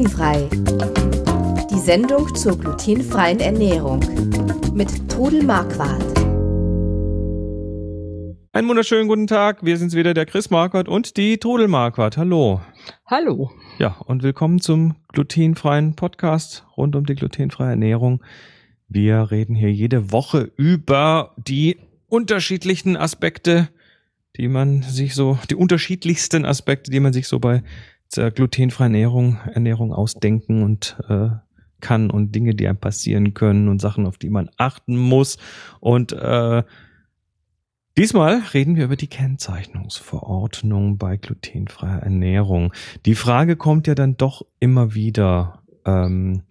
Glutenfrei. Die Sendung zur glutenfreien Ernährung mit Trudel Marquardt. Einen wunderschönen guten Tag. Wir sind's wieder, der Chris Marquardt und die Trudel Marquardt. Hallo. Hallo. Ja, und willkommen zum glutenfreien Podcast rund um die glutenfreie Ernährung. Wir reden hier jede Woche über die unterschiedlichen Aspekte, die man sich so, die unterschiedlichsten Aspekte, die man sich so bei der glutenfreien Ernährung, Ernährung ausdenken und äh, kann und Dinge, die einem passieren können und Sachen, auf die man achten muss. Und äh, diesmal reden wir über die Kennzeichnungsverordnung bei glutenfreier Ernährung. Die Frage kommt ja dann doch immer wieder, ähm,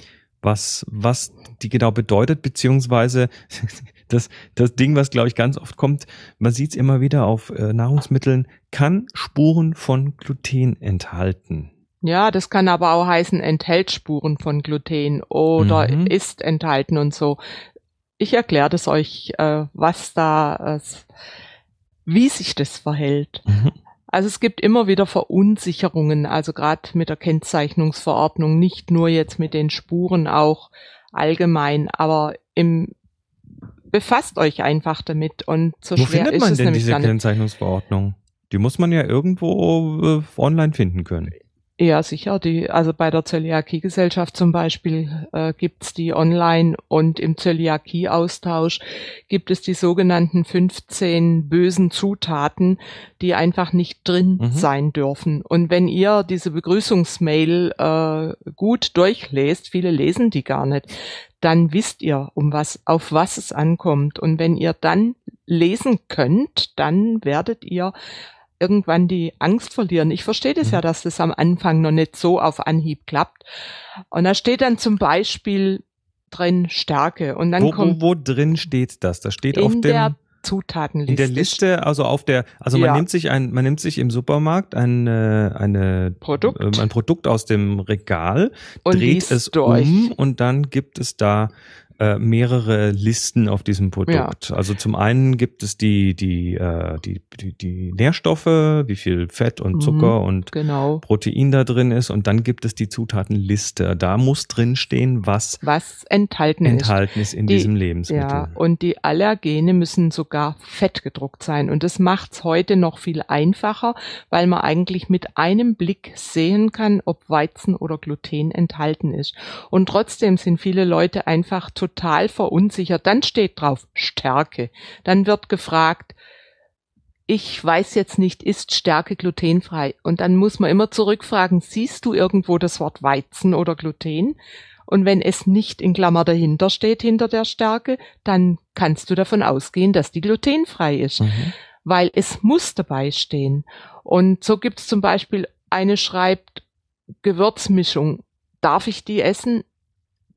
was, was die genau bedeutet, beziehungsweise das, das Ding, was glaube ich ganz oft kommt, man sieht es immer wieder auf äh, Nahrungsmitteln, kann Spuren von Gluten enthalten. Ja, das kann aber auch heißen, enthält Spuren von Gluten oder mhm. ist enthalten und so. Ich erkläre das euch, äh, was da, äh, wie sich das verhält. Mhm. Also es gibt immer wieder Verunsicherungen, also gerade mit der Kennzeichnungsverordnung, nicht nur jetzt mit den Spuren, auch allgemein, aber im befasst euch einfach damit und so Wo schwer findet man ist es denn nämlich diese. Kennzeichnungsverordnung? Die muss man ja irgendwo äh, online finden können. Ja, sicher. Die, also bei der Zöliakie-Gesellschaft zum Beispiel äh, gibt's die online und im Zöliakie-Austausch gibt es die sogenannten 15 bösen Zutaten, die einfach nicht drin Mhm. sein dürfen. Und wenn ihr diese Begrüßungsmail äh, gut durchlest, viele lesen die gar nicht, dann wisst ihr, um was, auf was es ankommt. Und wenn ihr dann lesen könnt, dann werdet ihr irgendwann die Angst verlieren. Ich verstehe das Mhm. ja, dass das am Anfang noch nicht so auf Anhieb klappt. Und da steht dann zum Beispiel drin Stärke. Und dann Wo, kommt wo, wo drin steht das? Das steht auf dem, der Zutatenliste. in der Liste, also auf der, also man Ja. nimmt sich ein, man nimmt sich im Supermarkt eine, eine Produkt. äh, ein Produkt aus dem Regal, und dreht es durch. um und dann gibt es da äh, mehrere Listen auf diesem Produkt. Also zum einen gibt es die die äh, die, die die Nährstoffe, wie viel Fett und Mhm. Zucker und Genau. Protein da drin ist und dann gibt es die Zutatenliste. Da muss drin stehen, was Was enthalten ist. enthalten ist in Die- diesem Lebensmittel. Ja, und die Allergene müssen sogar fett gedruckt sein. Und das macht's heute noch viel einfacher, weil man eigentlich mit einem Blick sehen kann, ob Weizen oder Gluten enthalten ist. Und trotzdem sind viele Leute einfach total verunsichert. Dann steht drauf Stärke. Dann wird gefragt, ich weiß jetzt nicht, ist Stärke glutenfrei? Und dann muss man immer zurückfragen, siehst du irgendwo das Wort Weizen oder Gluten? Und wenn es nicht in Klammer dahinter steht, hinter der Stärke, dann kannst du davon ausgehen, dass die glutenfrei ist, Mhm. weil es muss dabei stehen. Und so gibt es zum Beispiel eine schreibt Gewürzmischung. Darf ich die essen?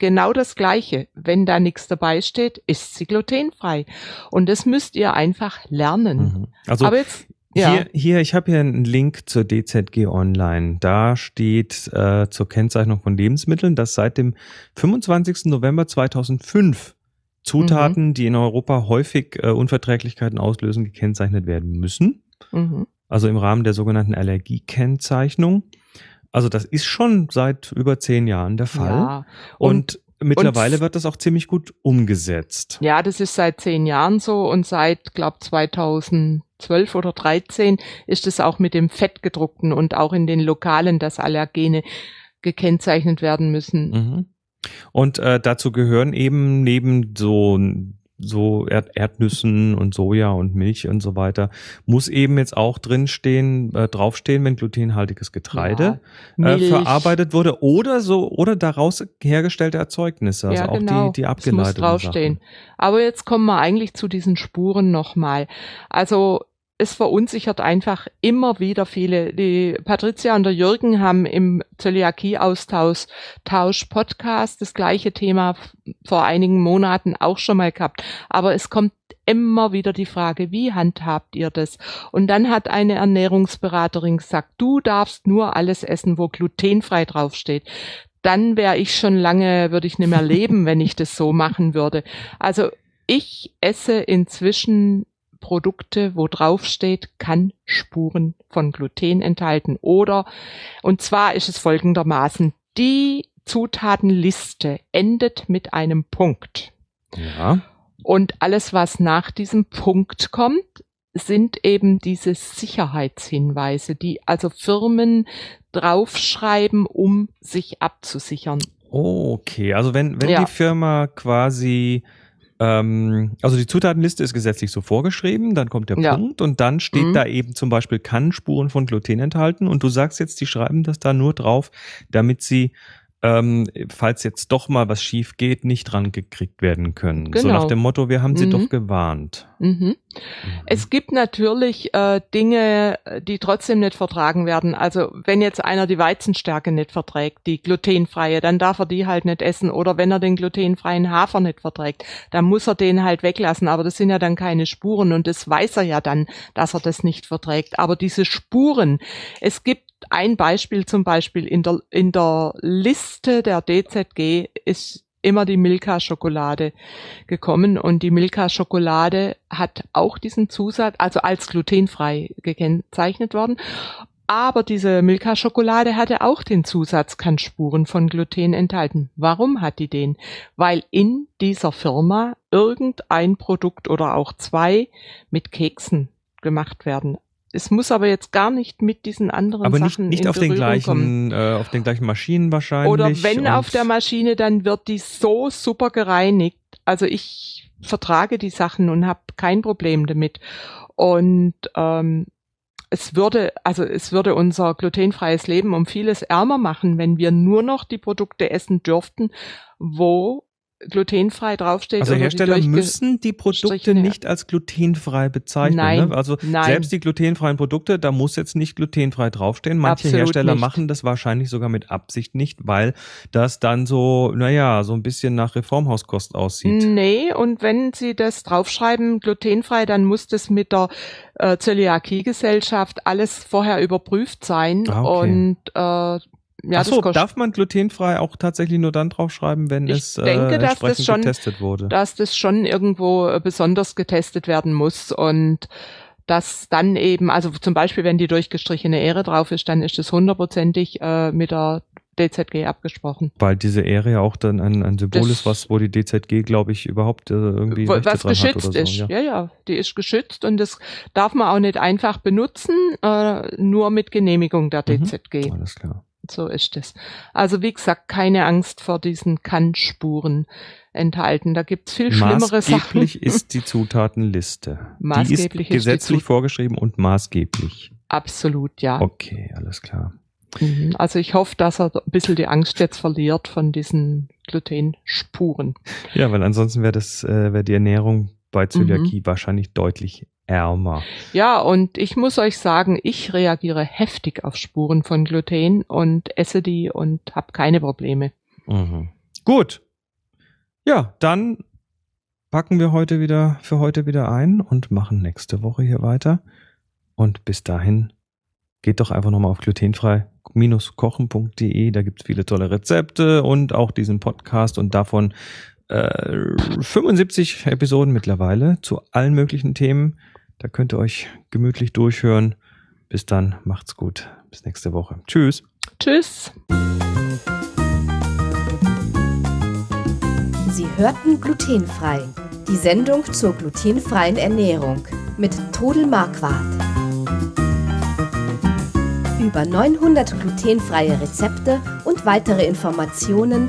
Genau das Gleiche. Wenn da nichts dabei steht, ist sie glutenfrei. Und das müsst ihr einfach lernen. Mhm. Also Aber jetzt, ja. Hier, hier, ich habe hier einen Link zur DZG Online. Da steht äh, zur Kennzeichnung von Lebensmitteln, dass seit dem 25. November 2005 Zutaten, Mhm. die in Europa häufig äh, Unverträglichkeiten auslösen, gekennzeichnet werden müssen. Mhm. Also im Rahmen der sogenannten Allergiekennzeichnung. Also das ist schon seit über zehn Jahren der Fall. Ja. Und, mittlerweile und- wird das auch ziemlich gut umgesetzt. Ja, das ist seit zehn Jahren so und seit, glaub 2012 oder 13 ist es auch mit dem Fettgedruckten und auch in den Lokalen, dass Allergene gekennzeichnet werden müssen. Mhm. Und äh, dazu gehören eben neben so so Erd Erdnüssen und Soja und Milch und so weiter muss eben jetzt auch drinstehen äh, draufstehen, wenn glutenhaltiges Getreide Ja, äh, verarbeitet wurde oder so oder daraus hergestellte Erzeugnisse, also ja, auch genau. die die Es muss abgeleiteten draufstehen. Sachen. Aber jetzt kommen wir eigentlich zu diesen Spuren nochmal. Also es verunsichert einfach immer wieder viele. Die Patricia und der Jürgen haben im Zöliakie-Austausch Tausch Podcast das gleiche Thema vor einigen Monaten auch schon mal gehabt. Aber es kommt immer wieder die Frage, wie handhabt ihr das? Und dann hat eine Ernährungsberaterin gesagt, du darfst nur alles essen, wo glutenfrei draufsteht. Dann wäre ich schon lange, würde ich nicht mehr leben, wenn ich das so machen würde. Also ich esse inzwischen Produkte, wo draufsteht, kann Spuren von Gluten enthalten. Oder, und zwar ist es folgendermaßen, die Zutatenliste endet mit einem Punkt. Ja. Und alles, was nach diesem Punkt kommt, sind eben diese Sicherheitshinweise, die also Firmen draufschreiben, um sich abzusichern. Okay, also wenn, wenn Ja. die Firma quasi, ähm, also die Zutatenliste ist gesetzlich so vorgeschrieben, dann kommt der Ja. Punkt und dann steht Mhm. da eben zum Beispiel kann Spuren von Gluten enthalten und du sagst jetzt, die schreiben das da nur drauf, damit sie ähm, falls jetzt doch mal was schief geht, nicht dran gekriegt werden können. So Genau. nach dem Motto, wir haben sie Mhm. doch gewarnt. Mhm. Es gibt natürlich äh, Dinge, die trotzdem nicht vertragen werden. Also wenn jetzt einer die Weizenstärke nicht verträgt, die glutenfreie, dann darf er die halt nicht essen. Oder wenn er den glutenfreien Hafer nicht verträgt, dann muss er den halt weglassen. Aber das sind ja dann keine Spuren und das weiß er ja dann, dass er das nicht verträgt. Aber diese Spuren, es gibt ein Beispiel zum Beispiel in der, in der Liste der DZG ist immer die Milka-Schokolade gekommen und die Milka-Schokolade hat auch diesen Zusatz, also als glutenfrei gekennzeichnet worden. Aber diese Milka-Schokolade hatte auch den Zusatz, kann Spuren von Gluten enthalten. Warum hat die den? Weil in dieser Firma irgendein Produkt oder auch zwei mit Keksen gemacht werden. Es muss aber jetzt gar nicht mit diesen anderen Aber nicht, Sachen nicht in auf den Berührung kommen. gleichen, äh, auf den gleichen Maschinen wahrscheinlich. Oder wenn auf der Maschine, dann wird die so super gereinigt. Also ich vertrage die Sachen und habe kein Problem damit. Und ähm, es würde, also es würde unser glutenfreies Leben um vieles ärmer machen, wenn wir nur noch die Produkte essen dürften, wo glutenfrei draufsteht. Also die Hersteller durchge- müssen die Produkte nicht als glutenfrei bezeichnen. Nein, ne? Also nein. selbst die glutenfreien Produkte, da muss jetzt nicht glutenfrei draufstehen. Manche Absolut Hersteller nicht. machen das wahrscheinlich sogar mit Absicht nicht, weil das dann so, naja, so ein bisschen nach Reformhauskost aussieht. Nee, und wenn Sie das draufschreiben, glutenfrei, dann muss das mit der äh, Zöliakie-Gesellschaft alles vorher überprüft sein. Ah, okay. Und äh, ja, Ach so, darf man glutenfrei auch tatsächlich nur dann draufschreiben, wenn Ich es denke, äh, dass das schon- getestet wurde? dass das schon irgendwo äh, besonders getestet werden muss und dass dann eben, also zum Beispiel, wenn die durchgestrichene Ehre drauf ist, dann ist das hundertprozentig äh, mit der DZG abgesprochen. Weil diese Ehre ja auch dann ein, ein Symbol Das- ist, was, wo die DZG, glaube ich, überhaupt äh, irgendwie Rechte was geschützt oder ist. so. Ja. ja, die ist geschützt und das darf man auch nicht einfach benutzen, äh, nur mit Genehmigung der Mhm. DZG. Alles klar. So ist es. Also wie gesagt, keine Angst vor diesen Kannspuren enthalten. Da gibt's viel schlimmere Sachen. Maßgeblich ist die Zutatenliste. Maßgeblich die ist ist die gesetzlich Zut- vorgeschrieben und maßgeblich. Absolut, ja. Okay, alles klar. Mhm. Also ich hoffe, dass er ein bisschen die Angst jetzt verliert von diesen Glutenspuren. Ja, weil ansonsten wäre das, äh, wäre die Ernährung bei Zöliakie Mhm. wahrscheinlich deutlich ärmer. Ja, und ich muss euch sagen, ich reagiere heftig auf Spuren von Gluten und esse die und habe keine Probleme. Mhm. Gut. Ja, dann packen wir heute wieder, für heute wieder ein und machen nächste Woche hier weiter. Und bis dahin geht doch einfach nochmal auf glutenfrei-kochen.de. Da gibt's viele tolle Rezepte und auch diesen Podcast und davon äh, 75 Episoden mittlerweile zu allen möglichen Themen. Da könnt ihr euch gemütlich durchhören. Bis dann, macht's gut. Bis nächste Woche. Tschüss. Tschüss. Sie hörten glutenfrei. Die Sendung zur glutenfreien Ernährung mit Todel Marquardt. Über 900 glutenfreie Rezepte und weitere Informationen